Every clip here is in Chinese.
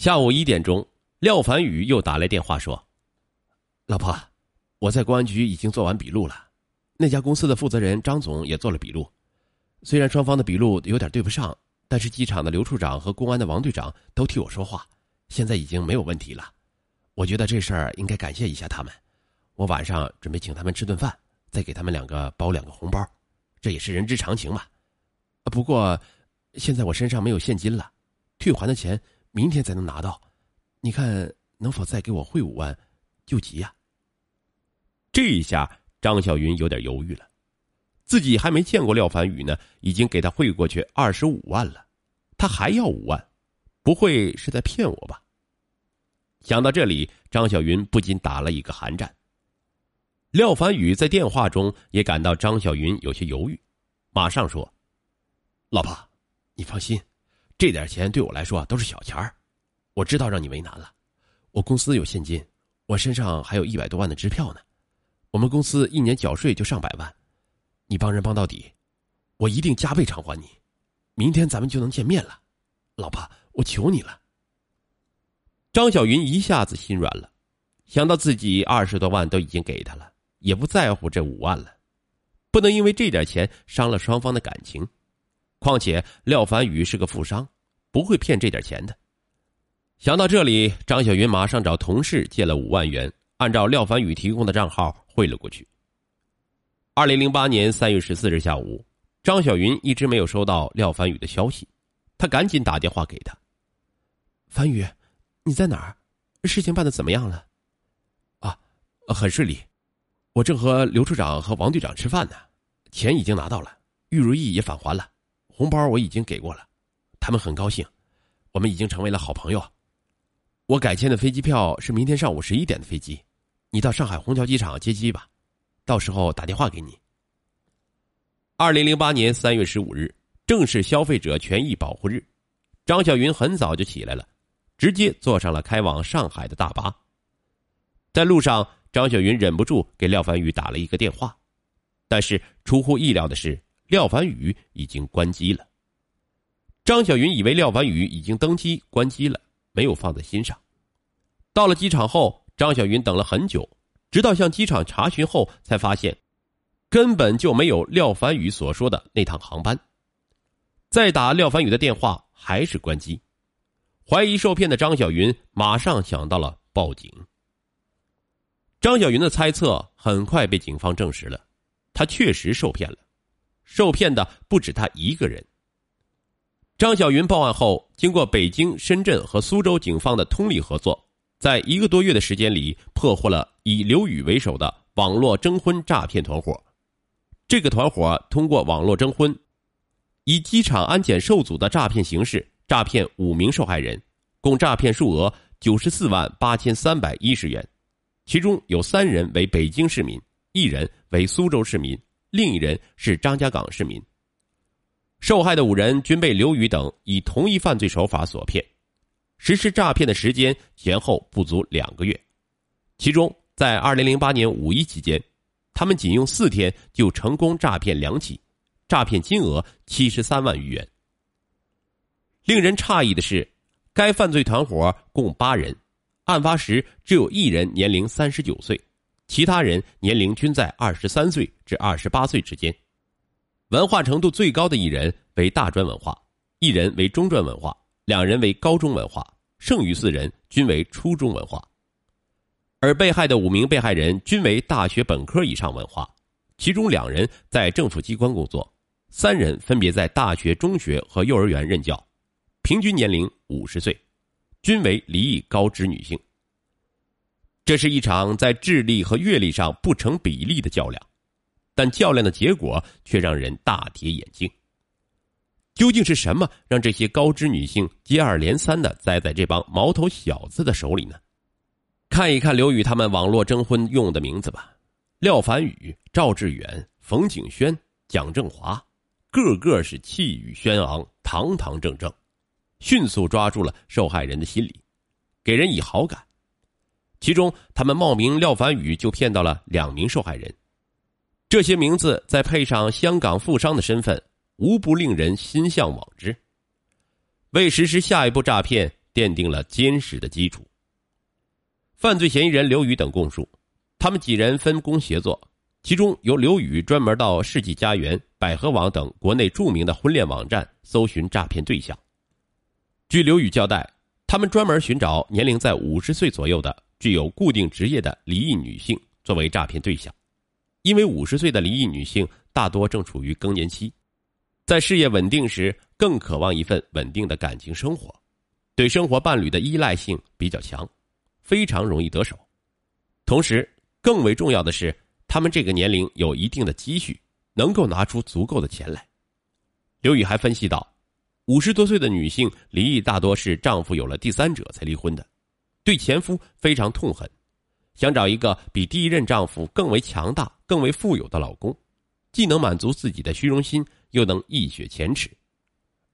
下午一点钟，廖凡宇又打来电话说：“老婆，我在公安局已经做完笔录了，那家公司的负责人张总也做了笔录。虽然双方的笔录有点对不上，但是机场的刘处长和公安的王队长都替我说话，现在已经没有问题了。我觉得这事儿应该感谢一下他们。我晚上准备请他们吃顿饭，再给他们两个包两个红包，这也是人之常情嘛。不过，现在我身上没有现金了，退还的钱。”明天才能拿到，你看能否再给我汇五万，救急呀？这一下张小云有点犹豫了，自己还没见过廖凡宇呢，已经给他汇过去二十五万了，他还要五万，不会是在骗我吧？想到这里，张小云不禁打了一个寒战。廖凡宇在电话中也感到张小云有些犹豫，马上说：“老婆，你放心。”这点钱对我来说都是小钱儿，我知道让你为难了。我公司有现金，我身上还有一百多万的支票呢。我们公司一年缴税就上百万，你帮人帮到底，我一定加倍偿还你。明天咱们就能见面了，老婆，我求你了。张小云一下子心软了，想到自己二十多万都已经给他了，也不在乎这五万了，不能因为这点钱伤了双方的感情。况且廖凡宇是个富商，不会骗这点钱的。想到这里，张小云马上找同事借了五万元，按照廖凡宇提供的账号汇了过去。二零零八年三月十四日下午，张小云一直没有收到廖凡宇的消息，他赶紧打电话给他：“凡宇，你在哪儿？事情办的怎么样了？”“啊，很顺利，我正和刘处长和王队长吃饭呢，钱已经拿到了，玉如意也返还了。”红包我已经给过了，他们很高兴，我们已经成为了好朋友。我改签的飞机票是明天上午十一点的飞机，你到上海虹桥机场接机吧，到时候打电话给你。二零零八年三月十五日，正是消费者权益保护日，张小云很早就起来了，直接坐上了开往上海的大巴。在路上，张小云忍不住给廖凡宇打了一个电话，但是出乎意料的是。廖凡宇已经关机了。张小云以为廖凡宇已经登机关机了，没有放在心上。到了机场后，张小云等了很久，直到向机场查询后，才发现根本就没有廖凡宇所说的那趟航班。再打廖凡宇的电话，还是关机。怀疑受骗的张小云马上想到了报警。张小云的猜测很快被警方证实了，他确实受骗了。受骗的不止他一个人。张小云报案后，经过北京、深圳和苏州警方的通力合作，在一个多月的时间里，破获了以刘宇为首的网络征婚诈骗团伙。这个团伙通过网络征婚，以机场安检受阻的诈骗形式诈骗五名受害人，共诈骗数额九十四万八千三百一十元，其中有三人为北京市民，一人为苏州市民。另一人是张家港市民。受害的五人均被刘宇等以同一犯罪手法所骗，实施诈骗的时间前后不足两个月。其中，在二零零八年五一期间，他们仅用四天就成功诈骗两起，诈骗金额七十三万余元。令人诧异的是，该犯罪团伙共八人，案发时只有一人年龄三十九岁。其他人年龄均在二十三岁至二十八岁之间，文化程度最高的一人为大专文化，一人为中专文化，两人为高中文化，剩余四人均为初中文化。而被害的五名被害人均为大学本科以上文化，其中两人在政府机关工作，三人分别在大学、中学和幼儿园任教，平均年龄五十岁，均为离异高知女性。这是一场在智力和阅历上不成比例的较量，但较量的结果却让人大跌眼镜。究竟是什么让这些高知女性接二连三的栽在这帮毛头小子的手里呢？看一看刘宇他们网络征婚用的名字吧：廖凡宇、赵志远、冯景轩、蒋正华，个个是气宇轩昂、堂堂正正，迅速抓住了受害人的心理，给人以好感。其中，他们冒名廖凡宇就骗到了两名受害人，这些名字再配上香港富商的身份，无不令人心向往之。为实施下一步诈骗，奠定了坚实的基础。犯罪嫌疑人刘宇等供述，他们几人分工协作，其中由刘宇专门到世纪佳缘、百合网等国内著名的婚恋网站搜寻诈骗对象。据刘宇交代，他们专门寻找年龄在五十岁左右的、具有固定职业的离异女性作为诈骗对象，因为五十岁的离异女性大多正处于更年期，在事业稳定时更渴望一份稳定的感情生活，对生活伴侣的依赖性比较强。非常容易得手，同时更为重要的是，他们这个年龄有一定的积蓄，能够拿出足够的钱来。刘宇还分析到，五十多岁的女性离异大多是丈夫有了第三者才离婚的，对前夫非常痛恨，想找一个比第一任丈夫更为强大、更为富有的老公，既能满足自己的虚荣心，又能一雪前耻。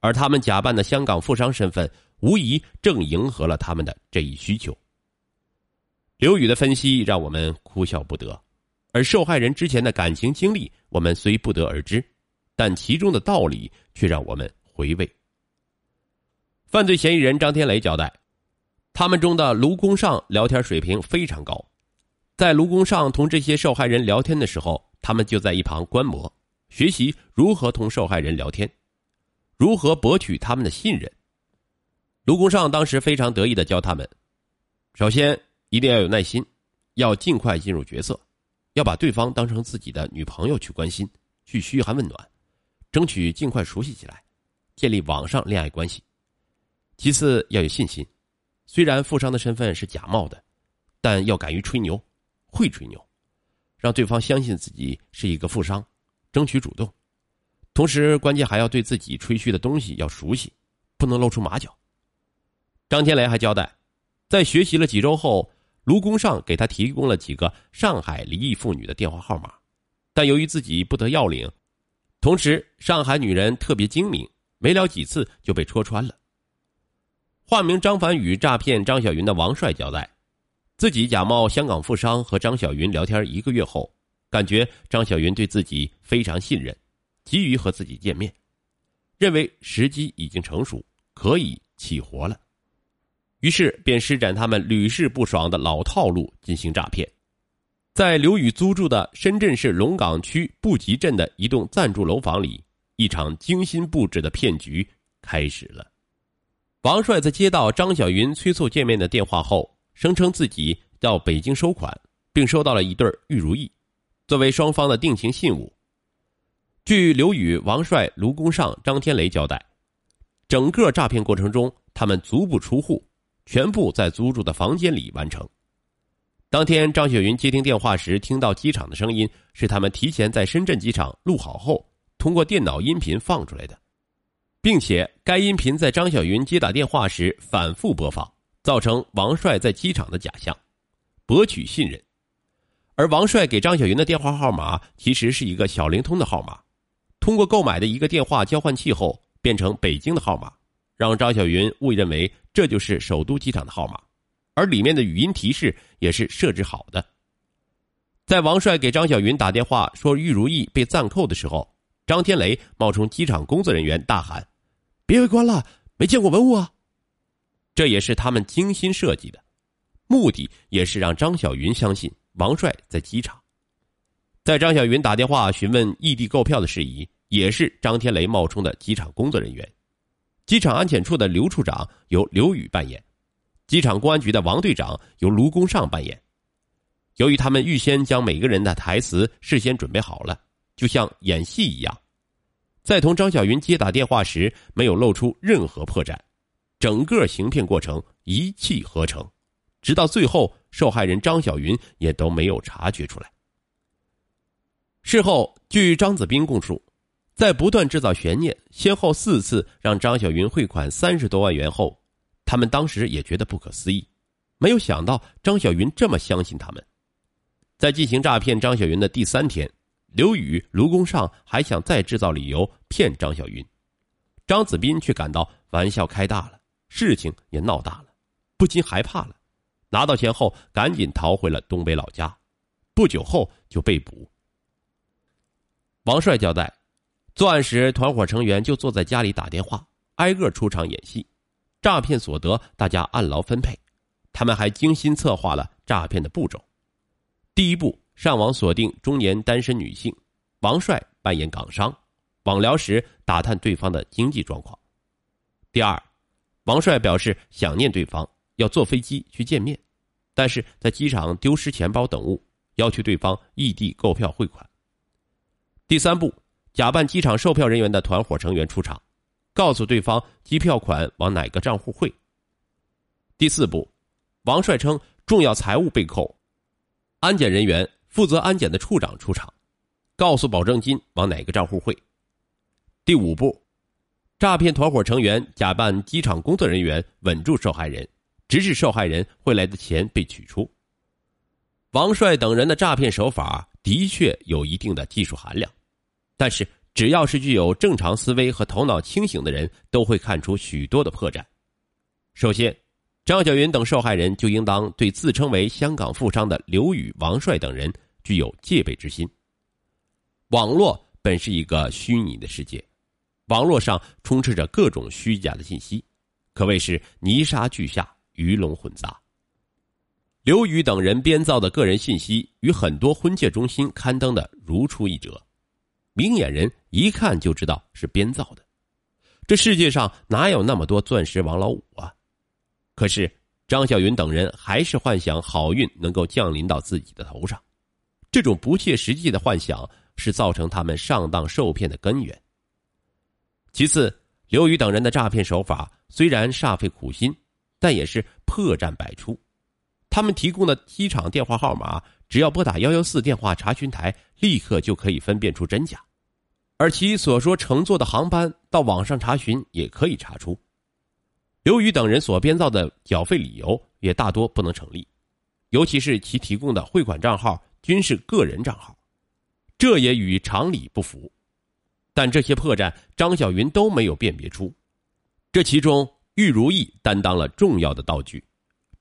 而他们假扮的香港富商身份，无疑正迎合了他们的这一需求。刘宇的分析让我们哭笑不得，而受害人之前的感情经历我们虽不得而知，但其中的道理却让我们回味。犯罪嫌疑人张天雷交代，他们中的卢公尚聊天水平非常高，在卢公尚同这些受害人聊天的时候，他们就在一旁观摩，学习如何同受害人聊天，如何博取他们的信任。卢公尚当时非常得意的教他们，首先。一定要有耐心，要尽快进入角色，要把对方当成自己的女朋友去关心，去嘘寒问暖，争取尽快熟悉起来，建立网上恋爱关系。其次要有信心，虽然富商的身份是假冒的，但要敢于吹牛，会吹牛，让对方相信自己是一个富商，争取主动。同时，关键还要对自己吹嘘的东西要熟悉，不能露出马脚。张天雷还交代，在学习了几周后。卢公尚给他提供了几个上海离异妇女的电话号码，但由于自己不得要领，同时上海女人特别精明，没聊几次就被戳穿了。化名张凡宇诈骗张小云的王帅交代，自己假冒香港富商和张小云聊天一个月后，感觉张小云对自己非常信任，急于和自己见面，认为时机已经成熟，可以起活了。于是便施展他们屡试不爽的老套路进行诈骗，在刘宇租住的深圳市龙岗区布吉镇的一栋暂住楼房里，一场精心布置的骗局开始了。王帅在接到张小云催促见面的电话后，声称自己到北京收款，并收到了一对玉如意，作为双方的定情信物。据刘宇、王帅、卢公尚、张天雷交代，整个诈骗过程中，他们足不出户。全部在租住的房间里完成。当天，张雪云接听电话时，听到机场的声音是他们提前在深圳机场录好后，通过电脑音频放出来的，并且该音频在张小云接打电话时反复播放，造成王帅在机场的假象，博取信任。而王帅给张小云的电话号码其实是一个小灵通的号码，通过购买的一个电话交换器后变成北京的号码。让张小云误认为这就是首都机场的号码，而里面的语音提示也是设置好的。在王帅给张小云打电话说玉如意被暂扣的时候，张天雷冒充机场工作人员大喊：“别围观了，没见过文物啊！”这也是他们精心设计的，目的也是让张小云相信王帅在机场。在张小云打电话询问异地购票的事宜，也是张天雷冒充的机场工作人员。机场安检处的刘处长由刘宇扮演，机场公安局的王队长由卢公尚扮演。由于他们预先将每个人的台词事先准备好了，就像演戏一样，在同张小云接打电话时没有露出任何破绽，整个行骗过程一气呵成，直到最后受害人张小云也都没有察觉出来。事后，据张子斌供述。在不断制造悬念，先后四次让张小云汇款三十多万元后，他们当时也觉得不可思议，没有想到张小云这么相信他们。在进行诈骗张小云的第三天，刘宇、卢公尚还想再制造理由骗张小云，张子斌却感到玩笑开大了，事情也闹大了，不禁害怕了，拿到钱后赶紧逃回了东北老家，不久后就被捕。王帅交代。作案时，团伙成员就坐在家里打电话，挨个出场演戏，诈骗所得大家按劳分配。他们还精心策划了诈骗的步骤。第一步，上网锁定中年单身女性，王帅扮演港商，网聊时打探对方的经济状况。第二，王帅表示想念对方，要坐飞机去见面，但是在机场丢失钱包等物，要求对方异地购票汇款。第三步，假扮机场售票人员的团伙成员出场，告诉对方机票款往哪个账户汇。第四步，王帅称重要财物被扣，安检人员负责安检的处长出场，告诉保证金往哪个账户汇。第五步，诈骗团伙成员假扮机场工作人员稳住受害人，直至受害人汇来的钱被取出。王帅等人的诈骗手法的确有一定的技术含量。但是，只要是具有正常思维和头脑清醒的人，都会看出许多的破绽。首先，张小云等受害人就应当对自称为香港富商的刘宇、王帅等人具有戒备之心。网络本是一个虚拟的世界，网络上充斥着各种虚假的信息，可谓是泥沙俱下，鱼龙混杂。刘宇等人编造的个人信息与很多婚介中心刊登的如出一辙。明眼人一看就知道是编造的，这世界上哪有那么多钻石王老五啊？可是张小云等人还是幻想好运能够降临到自己的头上，这种不切实际的幻想是造成他们上当受骗的根源。其次，刘宇等人的诈骗手法虽然煞费苦心，但也是破绽百出。他们提供的机场电话号码，只要拨打幺幺四电话查询台，立刻就可以分辨出真假。而其所说乘坐的航班，到网上查询也可以查出。刘宇等人所编造的缴费理由也大多不能成立，尤其是其提供的汇款账号均是个人账号，这也与常理不符。但这些破绽，张小云都没有辨别出。这其中，玉如意担当了重要的道具，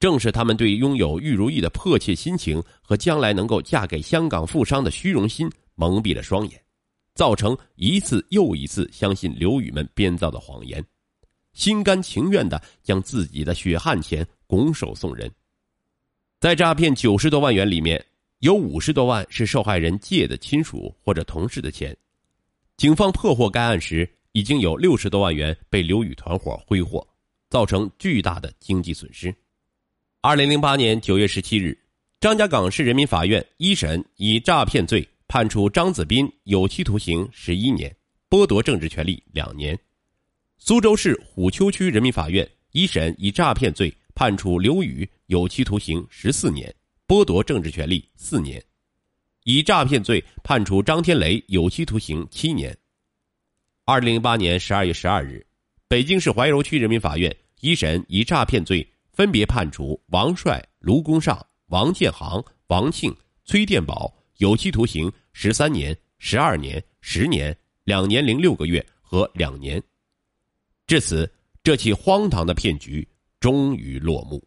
正是他们对拥有玉如意的迫切心情和将来能够嫁给香港富商的虚荣心蒙蔽了双眼。造成一次又一次相信刘宇们编造的谎言，心甘情愿的将自己的血汗钱拱手送人。在诈骗九十多万元里面，有五十多万是受害人借的亲属或者同事的钱。警方破获该案时，已经有六十多万元被刘宇团伙挥霍，造成巨大的经济损失。二零零八年九月十七日，张家港市人民法院一审以诈骗罪。判处张子斌有期徒刑十一年，剥夺政治权利两年。苏州市虎丘区人民法院一审以诈骗罪判处刘宇有期徒刑十四年，剥夺政治权利四年。以诈骗罪判处张天雷有期徒刑七年。二零零八年十二月十二日，北京市怀柔区人民法院一审以诈骗罪分别判处王帅、卢公尚、王建行、王庆、崔殿宝。有期徒刑十三年、十二年、十年、两年零六个月和两年。至此，这起荒唐的骗局终于落幕。